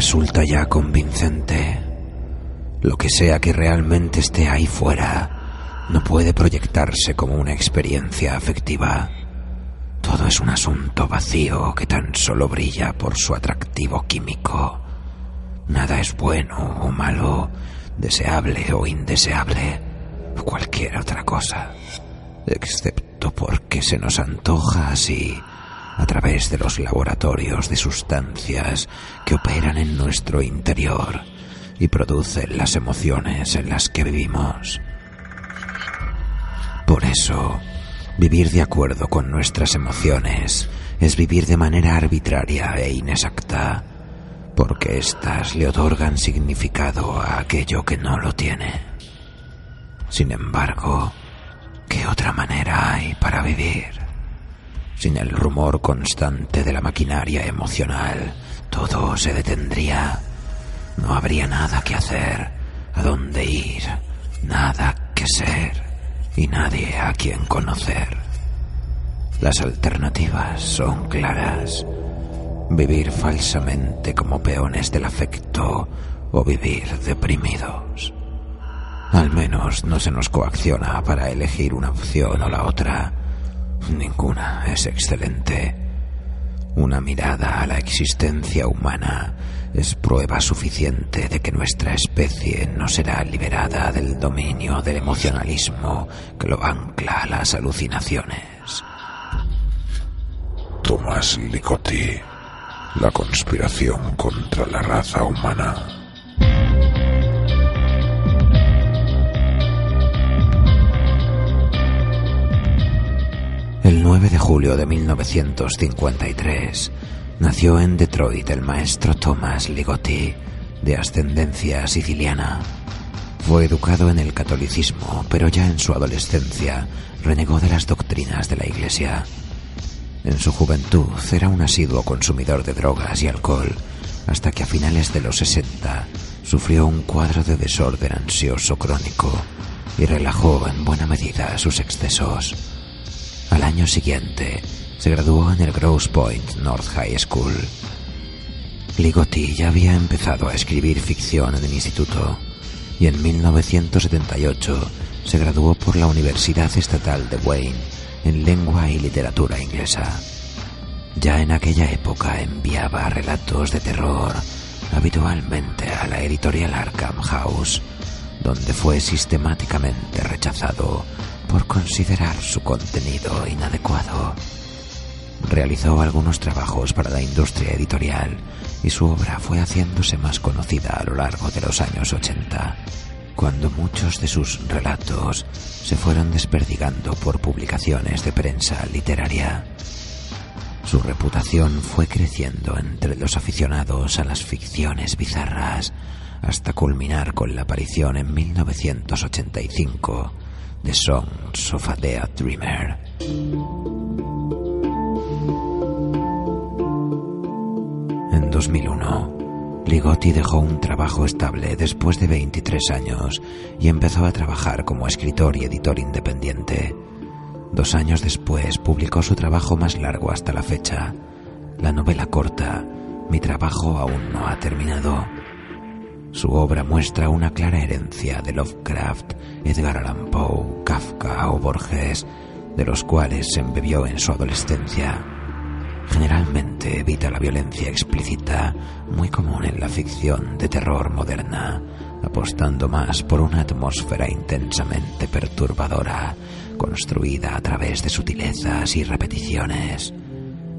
Resulta ya convincente. Lo que sea que realmente esté ahí fuera no puede proyectarse como una experiencia afectiva. Todo es un asunto vacío que tan solo brilla por su atractivo químico. Nada es bueno o malo, deseable o indeseable, o cualquier otra cosa, excepto porque se nos antoja así a través de los laboratorios de sustancias que operan en nuestro interior y producen las emociones en las que vivimos. Por eso, vivir de acuerdo con nuestras emociones es vivir de manera arbitraria e inexacta, porque éstas le otorgan significado a aquello que no lo tiene. Sin embargo, ¿qué otra manera hay para vivir? Sin el rumor constante de la maquinaria emocional, todo se detendría. No habría nada que hacer, a dónde ir, nada que ser y nadie a quien conocer. Las alternativas son claras. Vivir falsamente como peones del afecto o vivir deprimidos. Al menos no se nos coacciona para elegir una opción o la otra. Ninguna es excelente. Una mirada a la existencia humana es prueba suficiente de que nuestra especie no será liberada del dominio del emocionalismo que lo ancla a las alucinaciones. Tomás Licotti, la conspiración contra la raza humana. El 9 de julio de 1953 nació en Detroit el maestro Thomas Ligotti, de ascendencia siciliana. Fue educado en el catolicismo, pero ya en su adolescencia renegó de las doctrinas de la Iglesia. En su juventud era un asiduo consumidor de drogas y alcohol, hasta que a finales de los 60 sufrió un cuadro de desorden ansioso crónico y relajó en buena medida sus excesos. Al año siguiente, se graduó en el Grosse Point North High School. Ligotti ya había empezado a escribir ficción en el instituto y en 1978 se graduó por la Universidad Estatal de Wayne en lengua y literatura inglesa. Ya en aquella época enviaba relatos de terror habitualmente a la editorial Arkham House, donde fue sistemáticamente rechazado por considerar su contenido inadecuado. Realizó algunos trabajos para la industria editorial y su obra fue haciéndose más conocida a lo largo de los años 80, cuando muchos de sus relatos se fueron desperdigando por publicaciones de prensa literaria. Su reputación fue creciendo entre los aficionados a las ficciones bizarras hasta culminar con la aparición en 1985 de Songs of a Dead Dreamer. En 2001, Ligotti dejó un trabajo estable después de 23 años y empezó a trabajar como escritor y editor independiente. Dos años después publicó su trabajo más largo hasta la fecha, la novela corta Mi trabajo aún no ha terminado. Su obra muestra una clara herencia de Lovecraft, Edgar Allan Poe, Kafka o Borges, de los cuales se embebió en su adolescencia. Generalmente evita la violencia explícita, muy común en la ficción de terror moderna, apostando más por una atmósfera intensamente perturbadora, construida a través de sutilezas y repeticiones.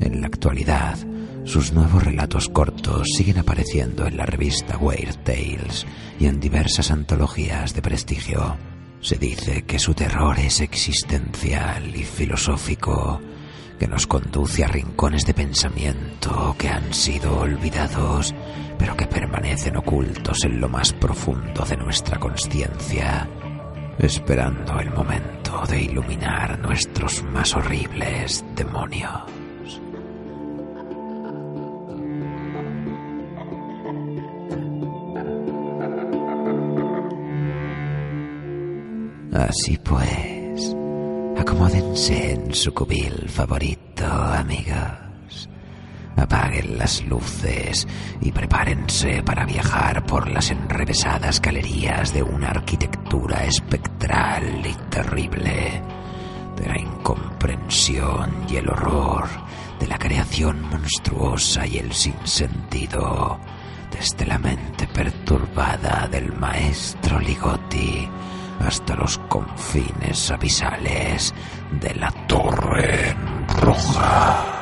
En la actualidad, sus nuevos relatos cortos siguen apareciendo en la revista Weird Tales y en diversas antologías de prestigio. Se dice que su terror es existencial y filosófico, que nos conduce a rincones de pensamiento que han sido olvidados, pero que permanecen ocultos en lo más profundo de nuestra conciencia, esperando el momento de iluminar nuestros más horribles demonios. Así pues, acomódense en su cubil favorito, amigos. Apaguen las luces y prepárense para viajar por las enrevesadas galerías de una arquitectura espectral y terrible, de la incomprensión y el horror, de la creación monstruosa y el sinsentido, desde la mente perturbada del maestro Ligotti hasta los confines abisales de la Torre Roja.